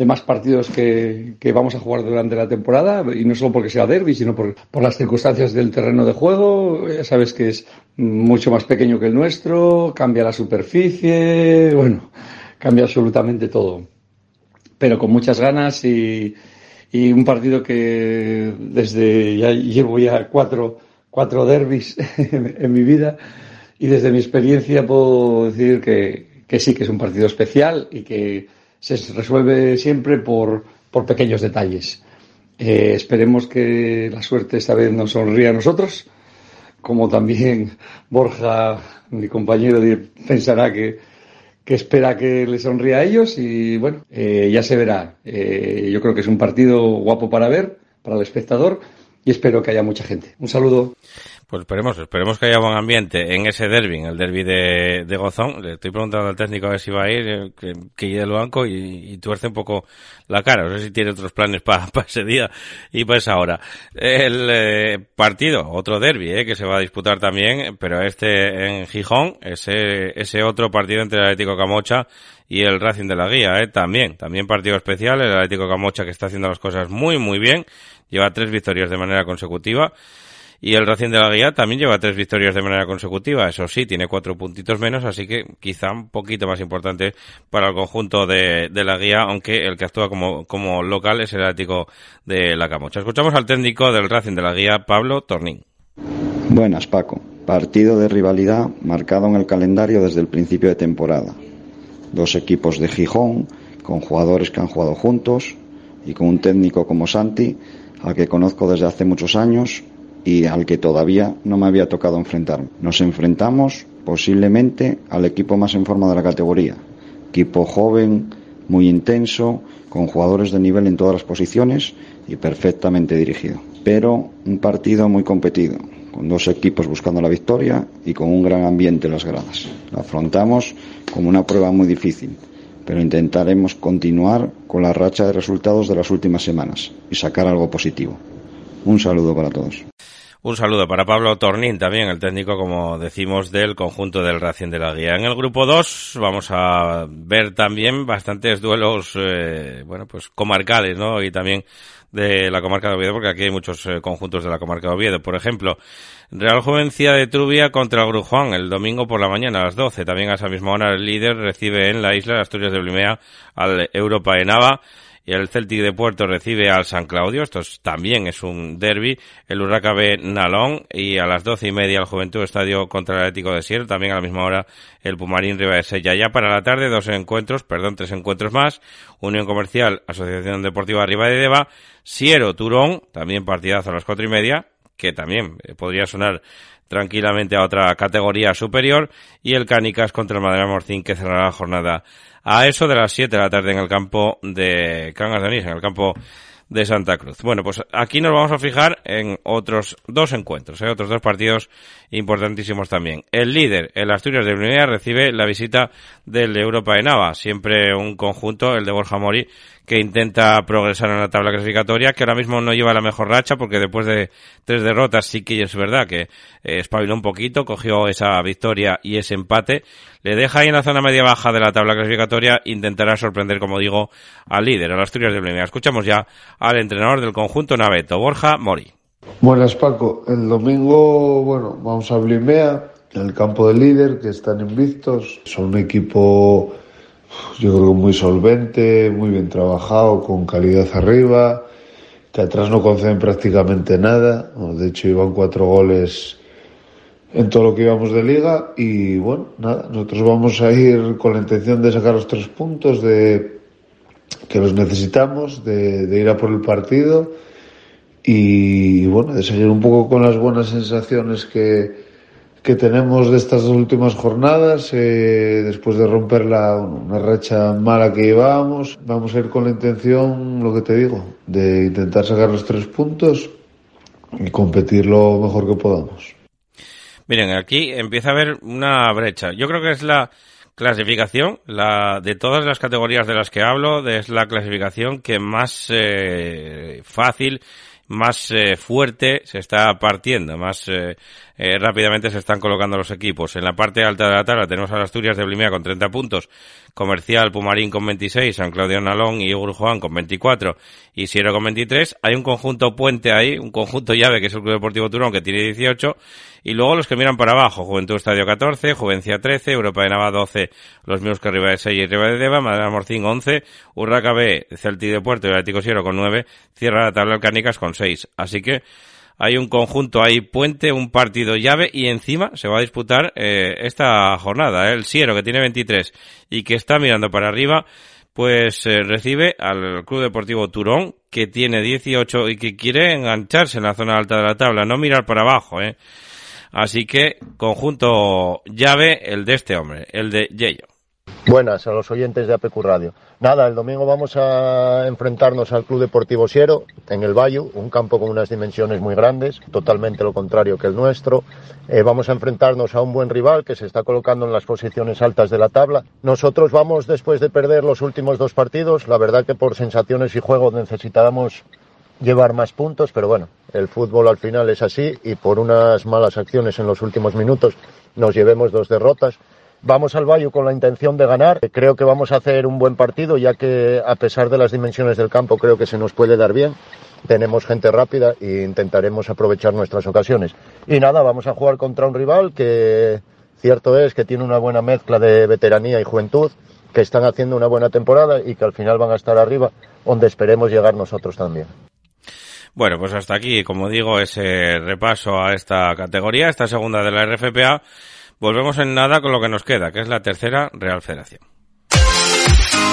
demás partidos que, que vamos a jugar durante la temporada, y no solo porque sea derby, sino por, por las circunstancias del terreno de juego. Sabes que es mucho más pequeño que el nuestro, cambia la superficie, bueno, cambia absolutamente todo. Pero con muchas ganas y, y un partido que desde ya llevo ya cuatro, cuatro derbis en, en, mi vida y desde mi experiencia puedo decir que, que, sí que es un partido especial y que se resuelve siempre por, por pequeños detalles. Eh, esperemos que la suerte esta vez nos sonríe a nosotros, como también Borja, mi compañero, pensará que, que espera que le sonría a ellos y bueno, eh, ya se verá. Eh, yo creo que es un partido guapo para ver, para el espectador y espero que haya mucha gente. Un saludo. Pues esperemos, esperemos que haya buen ambiente en ese derby, en el derby de, Gozón. Le estoy preguntando al técnico a ver si va a ir, eh, que, que ir al banco y, tuerce un poco la cara. No sé si tiene otros planes para pa ese día y para esa. El eh, partido, otro derby, eh, que se va a disputar también, pero este en Gijón, ese, ese otro partido entre el Atlético Camocha y el Racing de la Guía, eh, también, también partido especial, el Atlético Camocha que está haciendo las cosas muy, muy bien, lleva tres victorias de manera consecutiva Y el Racing de la Guía también lleva tres victorias de manera consecutiva. Eso sí, tiene cuatro puntitos menos, así que quizá un poquito más importante para el conjunto de, de la Guía, aunque el que actúa como, como local es el Atlético de la Camocha. Escuchamos al técnico del Racing de la Guía, Pablo Tornín. Buenas, Paco. Partido de rivalidad marcado en el calendario desde el principio de temporada. Dos equipos de Gijón, con jugadores que han jugado juntos y con un técnico como Santi, al que conozco desde hace muchos años y al que todavía no me había tocado enfrentarme. Nos enfrentamos posiblemente al equipo más en forma de la categoría. Equipo joven, muy intenso, con jugadores de nivel en todas las posiciones y perfectamente dirigido. Pero un partido muy competido, con dos equipos buscando la victoria y con un gran ambiente en las gradas. Lo afrontamos como una prueba muy difícil, pero intentaremos continuar con la racha de resultados de las últimas semanas y sacar algo positivo. Un saludo para todos. Un saludo para Pablo Tornín, también el técnico, como decimos, del conjunto del Racing de la Guía. En el grupo 2 vamos a ver también bastantes duelos, eh, bueno, pues comarcales, ¿no? Y también de la comarca de Oviedo, porque aquí hay muchos eh, conjuntos de la comarca de Oviedo. Por ejemplo, Real Juvencia de Trubia contra Grujuan el domingo por la mañana a las 12. También a esa misma hora el líder recibe en la isla de Asturias de Blimea al Europa de Nava y el Celtic de Puerto recibe al San Claudio. Esto también es un derby. El Urraca B Nalón y a las doce y media el Juventud Estadio contra el Atlético de Sierra. También a la misma hora el Pumarín Riva de Sella. Ya para la tarde dos encuentros, perdón, tres encuentros más. Unión Comercial, Asociación Deportiva Riva de Deva, Siero Turón, también partidazo a las cuatro y media, que también eh, podría sonar tranquilamente a otra categoría superior, y el Cánicas contra el Madera Morcín que cerrará la jornada a eso de las 7 de la tarde en el campo de Cangas de Onís, en el campo de Santa Cruz. Bueno, pues aquí nos vamos a fijar en otros dos encuentros, ¿eh? otros dos partidos importantísimos también. El líder, el Asturias de Brunea, recibe la visita del Europa de Nava, siempre un conjunto, el de Borja Mori, que intenta progresar en la tabla clasificatoria, que ahora mismo no lleva la mejor racha, porque después de tres derrotas sí que es verdad que eh, espabiló un poquito, cogió esa victoria y ese empate, le deja ahí en la zona media-baja de la tabla clasificatoria, intentará sorprender, como digo, al líder, al Asturias de Blimea. Escuchamos ya al entrenador del conjunto Naveto, Borja Mori. Buenas Paco, el domingo, bueno, vamos a Blimea, en el campo del líder, que están invictos, son un equipo yo creo que muy solvente, muy bien trabajado, con calidad arriba, que atrás no conceden prácticamente nada. De hecho, iban cuatro goles en todo lo que íbamos de liga y bueno, nada, nosotros vamos a ir con la intención de sacar los tres puntos, de que los necesitamos, de, de ir a por el partido y bueno, de seguir un poco con las buenas sensaciones que, que tenemos de estas últimas jornadas, eh, después de romper la, una racha mala que llevábamos, vamos a ir con la intención, lo que te digo, de intentar sacar los tres puntos y competir lo mejor que podamos. Miren, aquí empieza a haber una brecha. Yo creo que es la clasificación, la de todas las categorías de las que hablo, es la clasificación que más eh, fácil más eh, fuerte se está partiendo, más eh, eh, rápidamente se están colocando los equipos. En la parte alta de la tabla tenemos a las Asturias de Blimea con 30 puntos, Comercial Pumarín con 26, San Claudio Nalón y Juan con 24 y Siero con 23. Hay un conjunto puente ahí, un conjunto llave que es el Club Deportivo Turón que tiene 18 y luego los que miran para abajo, Juventud Estadio 14, Juvencia 13, Europa de Nava 12, los mismos que arriba de 6 y arriba de Deva, Madera Morcín 11, Urraca B, Celti de Puerto y Atlético Siero con 9, cierra la tabla Alcánicas con 6. Así que hay un conjunto ahí puente, un partido llave y encima se va a disputar eh, esta jornada. ¿eh? El Siero que tiene 23 y que está mirando para arriba pues eh, recibe al Club Deportivo Turón, que tiene 18 y que quiere engancharse en la zona alta de la tabla, no mirar para abajo, ¿eh? Así que, conjunto llave, el de este hombre, el de Yello. Buenas a los oyentes de APQ Radio. Nada, el domingo vamos a enfrentarnos al Club Deportivo Siero en el Bayo, un campo con unas dimensiones muy grandes, totalmente lo contrario que el nuestro. Eh, vamos a enfrentarnos a un buen rival que se está colocando en las posiciones altas de la tabla. Nosotros vamos después de perder los últimos dos partidos, la verdad que por sensaciones y juego necesitábamos llevar más puntos, pero bueno, el fútbol al final es así y por unas malas acciones en los últimos minutos nos llevemos dos derrotas. Vamos al Bayo con la intención de ganar. Creo que vamos a hacer un buen partido, ya que a pesar de las dimensiones del campo, creo que se nos puede dar bien. tenemos gente rápida e intentaremos aprovechar nuestras ocasiones. Y nada, vamos a jugar contra un rival que cierto es que tiene una buena mezcla de veteranía y juventud, que están haciendo una buena temporada y que al final van a estar arriba, donde esperemos llegar nosotros también. Bueno, pues hasta aquí, como digo, ese repaso a esta categoría, esta segunda de la RFPA. Volvemos en nada con lo que nos queda, que es la tercera Real Federación.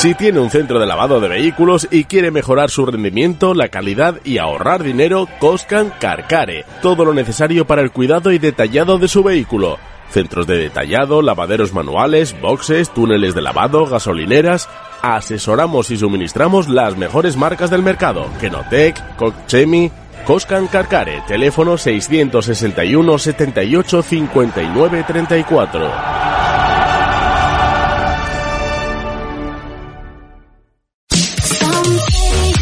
Si tiene un centro de lavado de vehículos y quiere mejorar su rendimiento, la calidad y ahorrar dinero, Coscan Carcare. Todo lo necesario para el cuidado y detallado de su vehículo. Centros de detallado, lavaderos manuales, boxes, túneles de lavado, gasolineras. Asesoramos y suministramos las mejores marcas del mercado. Kenotec, Cochemi, Coscan Carcare. Teléfono 661 78 59 34.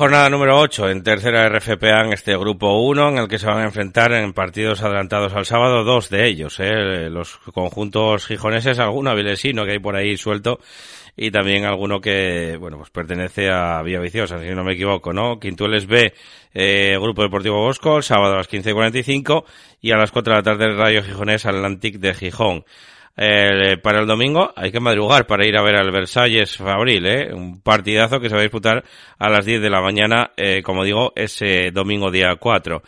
Jornada número 8 en tercera RFPA en este grupo 1 en el que se van a enfrentar en partidos adelantados al sábado dos de ellos, ¿eh? los conjuntos gijoneses, alguno avilesino que hay por ahí suelto y también alguno que, bueno, pues pertenece a Vía Viciosa, si no me equivoco, ¿no? Quintueles B, eh, Grupo Deportivo Bosco, el sábado a las 15.45 y a las 4 de la tarde el Radio Gijonés Atlantic de Gijón. Eh, para el domingo hay que madrugar para ir a ver al Versalles Fabril, ¿eh? un partidazo que se va a disputar a las 10 de la mañana, eh, como digo, ese domingo día 4.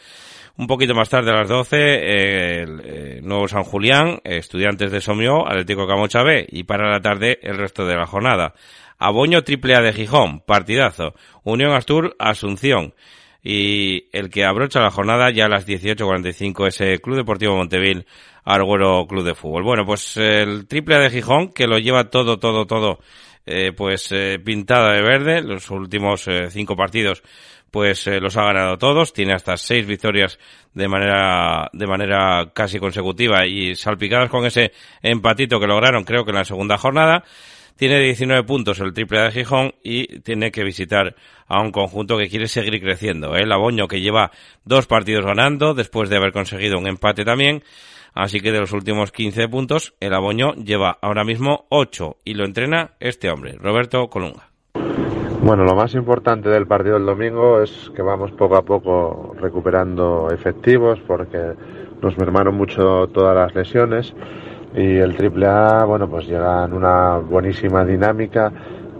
Un poquito más tarde, a las 12, eh, el, eh, Nuevo San Julián, Estudiantes de Somió, Atlético Camocha B, y para la tarde el resto de la jornada. Aboño Triple A de Gijón, partidazo. Unión Astur, Asunción. Y el que abrocha la jornada ya a las 18.45 ese Club Deportivo Montevil Arguero Club de Fútbol. Bueno, pues el triple de Gijón, que lo lleva todo, todo, todo, eh, pues eh, pintada de verde, los últimos eh, cinco partidos, pues eh, los ha ganado todos, tiene hasta seis victorias de manera, de manera casi consecutiva y salpicadas con ese empatito que lograron, creo que en la segunda jornada. Tiene 19 puntos el triple de Gijón y tiene que visitar a un conjunto que quiere seguir creciendo. El Aboño que lleva dos partidos ganando después de haber conseguido un empate también Así que de los últimos 15 puntos, el Aboño lleva ahora mismo 8 y lo entrena este hombre, Roberto Colunga. Bueno, lo más importante del partido del domingo es que vamos poco a poco recuperando efectivos porque nos mermaron mucho todas las lesiones y el triple A, bueno, pues llega en una buenísima dinámica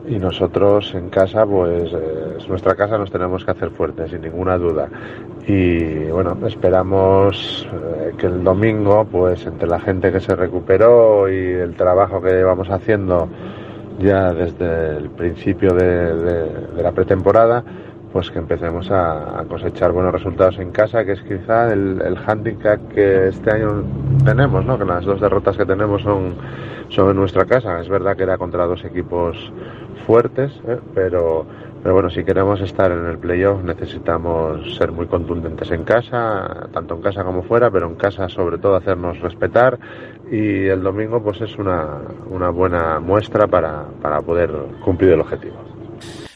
y nosotros en casa, pues eh, es nuestra casa, nos tenemos que hacer fuertes, sin ninguna duda. Y bueno, esperamos eh, que el domingo, pues entre la gente que se recuperó y el trabajo que llevamos haciendo ya desde el principio de, la pretemporada, pues que empecemos a, cosechar buenos resultados en casa, que es quizá el, handicap que este año tenemos, ¿no? que las dos derrotas que tenemos son, son en nuestra casa. Es verdad que era contra dos equipos fuertes, ¿eh? pero, pero bueno, si queremos estar en el playoff necesitamos ser muy contundentes en casa, tanto en casa como fuera, pero en casa sobre todo hacernos respetar y el domingo pues es una, una buena muestra para, para poder cumplir el objetivo.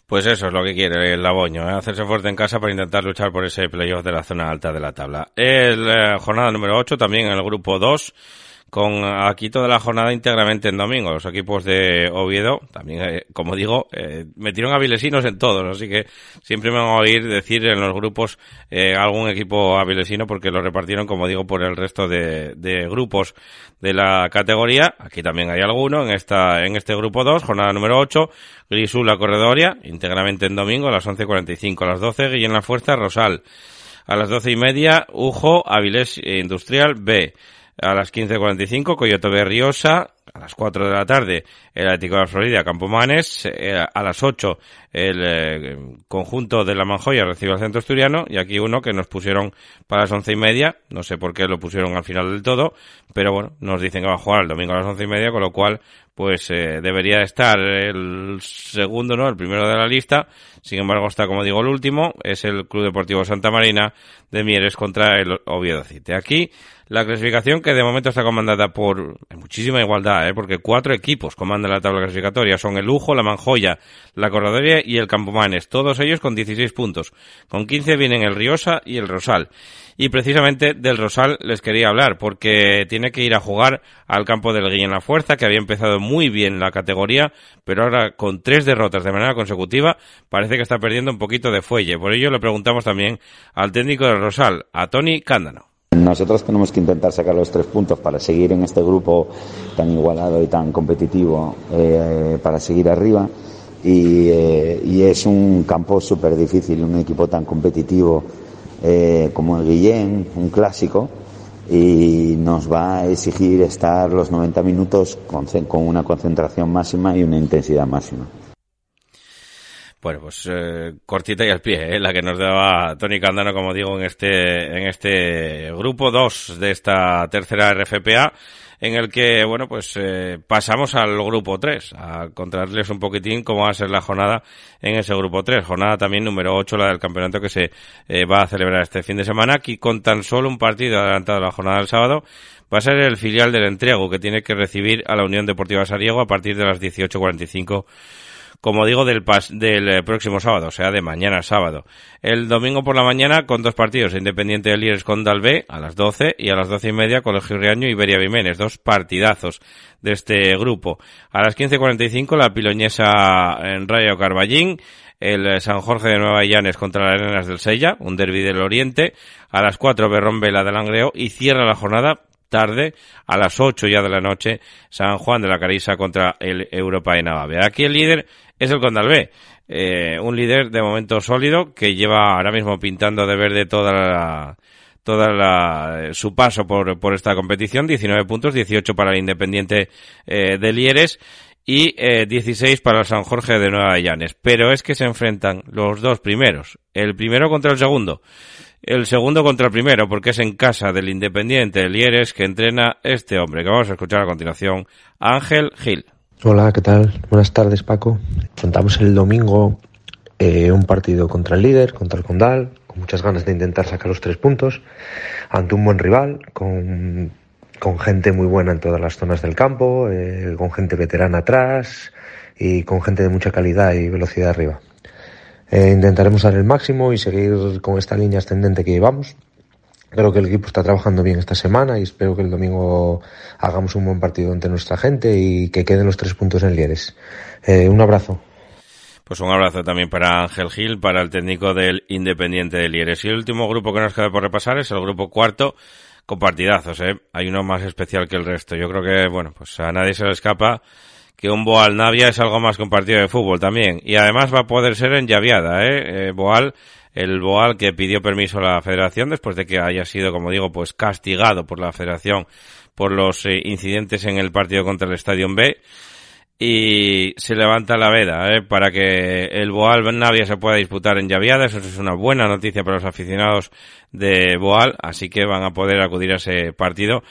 Pues eso es lo que quiere el Laboño, ¿eh? hacerse fuerte en casa para intentar luchar por ese playoff de la zona alta de la tabla. El eh, jornada número 8, también en el grupo 2, con aquí toda la jornada íntegramente en domingo. Los equipos de Oviedo, también, eh, como digo, eh, metieron a vilesinos en todos, así que siempre me van a oír decir en los grupos eh, algún equipo avilesino porque lo repartieron, como digo, por el resto de, de, grupos de la categoría. Aquí también hay alguno en esta en este grupo 2, jornada número 8, Grisula Corredoria, íntegramente en domingo a las 11.45, a las 12, Guillén La Fuerza, Rosal. A las doce y media, Ujo, Avilés Industrial B a las 15.45 Coyote Berriosa, a las 4 de la tarde el Atlético de la Florida Campomanes, eh, a las 8 el eh, conjunto de la Manjoya recibe al Centro Asturiano y aquí uno que nos pusieron para las once y media, no sé por qué lo pusieron al final del todo, pero bueno, nos dicen que va a jugar el domingo a las once y media, con lo cual pues eh, debería estar el segundo, ¿no? El primero de la lista. Sin embargo, está, como digo, el último. Es el Club Deportivo Santa Marina de Mieres contra el Oviedo. Aquí la clasificación que de momento está comandada por muchísima igualdad, ¿eh? porque cuatro equipos comandan la tabla clasificatoria. Son el Lujo, la Manjoya, la Corradoria y el Campomanes. Todos ellos con 16 puntos. Con 15 vienen el Riosa y el Rosal. Y precisamente del Rosal les quería hablar, porque tiene que ir a jugar al campo del Guillén La Fuerza, que había empezado muy bien la categoría, pero ahora con tres derrotas de manera consecutiva parece que está perdiendo un poquito de fuelle. Por ello le preguntamos también al técnico del Rosal, a Tony Cándano. Nosotros tenemos que intentar sacar los tres puntos para seguir en este grupo tan igualado y tan competitivo, eh, para seguir arriba. Y, eh, es un campo súper difícil, un equipo tan competitivo eh, como el Guillén, un clásico, y nos va a exigir estar los 90 minutos con, con una concentración máxima y una intensidad máxima. Bueno, pues eh, cortita y al pie, eh, la que nos daba Tony Candano, como digo, en este, en este grupo 2 de esta tercera RFPA en el que, bueno, pues eh, pasamos al grupo 3, a contarles un poquitín cómo va a ser la jornada en ese grupo 3. Jornada también número 8, la del campeonato que se eh, va a celebrar este fin de semana, aquí con tan solo un partido adelantado a la jornada del sábado. Va a ser el filial del Entrego, que tiene que recibir a la Unión Deportiva Sariego a partir de las 18.45 como digo, del, del eh, próximo sábado, o sea, de mañana sábado. El domingo por la mañana con dos partidos, Independiente de Lieres con Dalvé a las 12 y a las doce y media Colegio Riaño y Iberia Vimenes, dos partidazos de este grupo. A las 15.45 la piloñesa en Rayo Carballín, el eh, San Jorge de Nueva Llanes contra las Arenas del Sella, un derby del Oriente, a las 4 Berrón Vela del Langreo y cierra la jornada tarde, a las 8 ya de la noche, San Juan de la Carisa contra el Europa de Navave. Aquí el líder es el Condalvé. Eh, un líder de momento sólido que lleva ahora mismo pintando de verde toda la, toda la, su paso por, por esta competición. 19 puntos, 18 para el Independiente eh, de Lieres y eh, 16 para el San Jorge de Nueva Llanes. Pero es que se enfrentan los dos primeros. El primero contra el segundo. El segundo contra el primero, porque es en casa del Independiente de Lieres que entrena este hombre, que vamos a escuchar a continuación, Ángel Gil. Hola, ¿qué tal? Buenas tardes, Paco. Contamos el domingo eh, un partido contra el líder, contra el Condal, con muchas ganas de intentar sacar los tres puntos, ante un buen rival, con, gente muy buena en todas las zonas del campo, eh, con gente veterana atrás y con gente de mucha calidad y velocidad arriba. Eh, intentaremos dar el máximo y seguir con esta línea ascendente que llevamos Creo que el equipo está trabajando bien esta semana y espero que el domingo hagamos un buen partido ante nuestra gente y que queden los tres puntos en Lieres. Eh, un abrazo. Pues un abrazo también para Ángel Gil, para el técnico del Independiente de Lieres. Y el último grupo que nos queda por repasar es el grupo cuarto, con partidazos, ¿eh? Hay uno más especial que el resto. Yo creo que, bueno, pues a nadie se le escapa que un Boal Navia es algo más que un partido de fútbol también. Y además va a poder ser en llaviada, ¿eh? eh Boal el Boal que pidió permiso a la federación después de que haya sido, como digo, pues castigado por la federación por los eh, incidentes en el partido contra el Estadio B. y se levanta la veda ¿eh? para que el Boal Navia se pueda disputar en Llaviada. Eso es una buena noticia para los aficionados de Boal, así que van a poder acudir a ese partido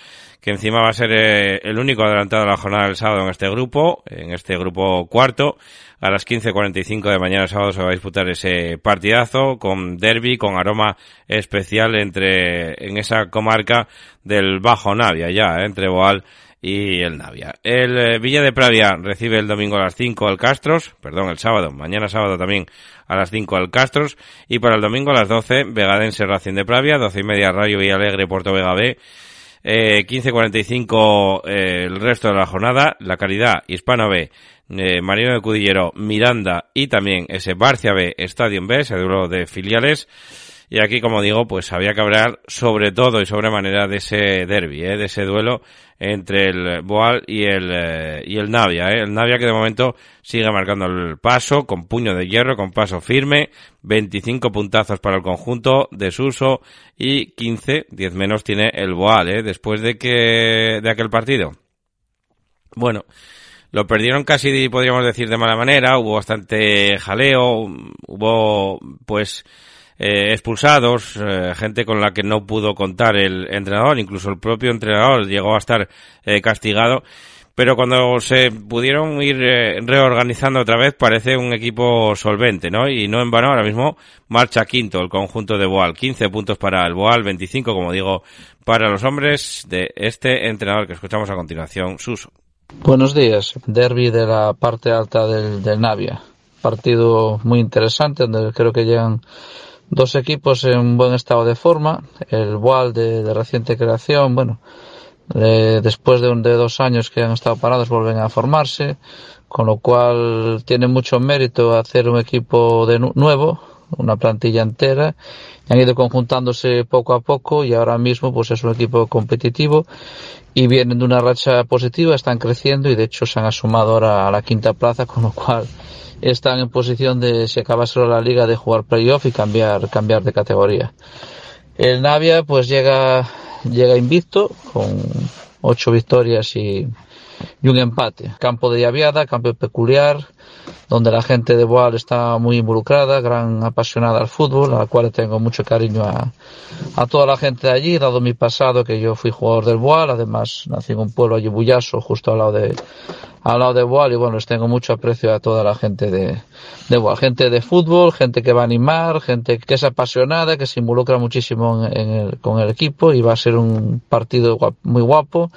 que encima va a ser eh, el único adelantado de la jornada del sábado en este grupo, en este grupo cuarto. A las 15.45 de mañana sábado se va a disputar ese partidazo con derby, con aroma especial entre, en esa comarca del Bajo Navia ya, ¿eh? entre Boal y el Navia. El eh, Villa de Pravia recibe el domingo a las 5 al Castros, perdón, el sábado, mañana sábado también a las 5 al Castros, y para el domingo a las 12 Vegadense Racing de Pravia, 12 y media Rayo Villalegre Puerto Vega B, eh, 15.45 eh, el resto de la jornada, La Caridad, Hispano B, eh, Marino de Cudillero, Miranda y también ese Barcia B, Stadium B, ese duelo de filiales, y aquí, como digo, pues había que hablar sobre todo y sobremanera de ese derby, ¿eh? de ese duelo entre el Boal y el, eh, y el Navia. ¿eh? El Navia que de momento sigue marcando el paso con puño de hierro, con paso firme, 25 puntazos para el conjunto de Suso y 15, 10 menos tiene el Boal, ¿eh? después de que, de aquel partido. Bueno, lo perdieron casi, podríamos decir, de mala manera, hubo bastante jaleo, hubo, pues, eh, expulsados, eh, gente con la que no pudo contar el entrenador, incluso el propio entrenador llegó a estar eh, castigado. Pero cuando se pudieron ir reorganizando otra vez, parece un equipo solvente, ¿no? Y no en vano, ahora mismo marcha quinto el conjunto de Boal. 15 puntos para el Boal, 25, como digo, para los hombres de este entrenador que escuchamos a continuación, Suso. Buenos días. Derby de la parte alta del, del Navia. Partido muy interesante donde creo que llegan Dos equipos en buen estado de forma. El Boal de, reciente creación, bueno, después de, de dos años que han estado parados vuelven a formarse, con lo cual tiene mucho mérito hacer un equipo de nuevo, una plantilla entera. Han ido conjuntándose poco a poco y ahora mismo pues es un equipo competitivo y vienen de una racha positiva, están creciendo y de hecho se han asomado ahora a la quinta plaza, con lo cual están en posición de, si acaba solo la liga, de jugar playoff y cambiar, cambiar de categoría. El Navia pues llega, llega invicto con ocho victorias y, y un empate. Campo de llaviada, campo peculiar, donde la gente de Boal está muy involucrada, gran apasionada al fútbol, a la cual tengo mucho cariño a, a toda la gente de allí, dado mi pasado que yo fui jugador del Boal, además nací en un pueblo allí bullaso, justo al lado de, al lado de Boal y bueno, les tengo mucho aprecio a toda la gente de, de Boal, gente de fútbol, gente que va a animar, gente que es apasionada, que se involucra muchísimo en, el, con el equipo y va a ser un partido muy guapo,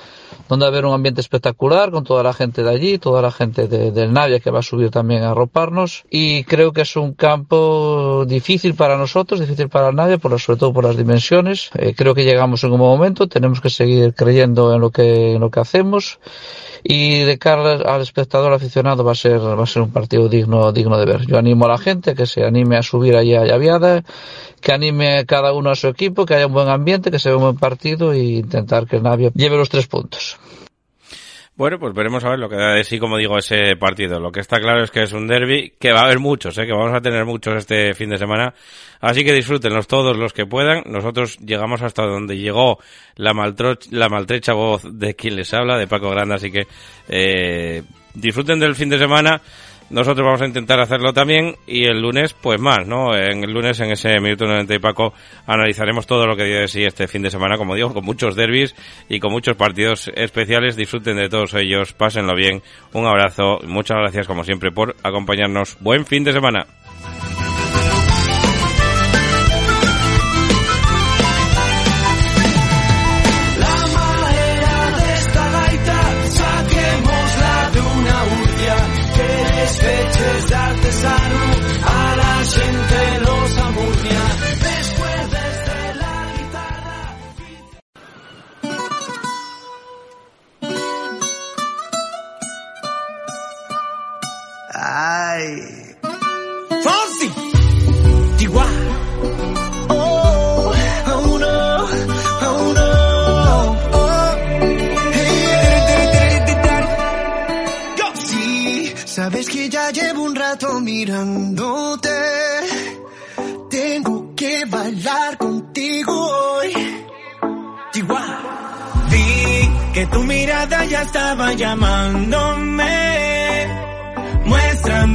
donde va a haber un ambiente espectacular con toda la gente de allí, toda la gente de, del Navia que va a subir también a arroparnos. Y creo que es un campo difícil para nosotros, difícil para el Navia, por, sobre todo por las dimensiones. Eh, creo que llegamos en un momento, tenemos que seguir creyendo en lo que, en lo que hacemos y de cara al espectador aficionado va a ser va a ser un partido digno digno de ver. Yo animo a la gente que se anime a subir allí a Llaviada, que anime cada uno a su equipo, que haya un buen ambiente, que se vea un buen partido e intentar que el Navia lleve los tres puntos. Bueno, pues veremos a ver lo que da de sí, como digo, ese partido. Lo que está claro es que es un derby, que va a haber muchos, ¿eh? que vamos a tener muchos este fin de semana. Así que disfrútenlos todos los que puedan. Nosotros llegamos hasta donde llegó la, la maltrecha voz de quien les habla, de Paco Grande. Así que eh, disfruten del fin de semana nosotros vamos a intentar hacerlo también y el lunes, pues más, ¿no? En el lunes, en ese minuto 90 y Paco, analizaremos todo lo que dio de sí este fin de semana, como digo, con muchos derbis y con muchos partidos especiales. Disfruten de todos ellos, pásenlo bien. Un abrazo, muchas gracias como siempre por acompañarnos. Buen fin de semana. Mirándote. Tengo que bailar contigo hoy. Chihuahua. Vi que tu mirada ya estaba llamándome.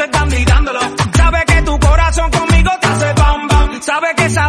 Mami, esto es dando y dándolo. Sabe que tu corazón conmigo te hace bam bam. Sabe que esa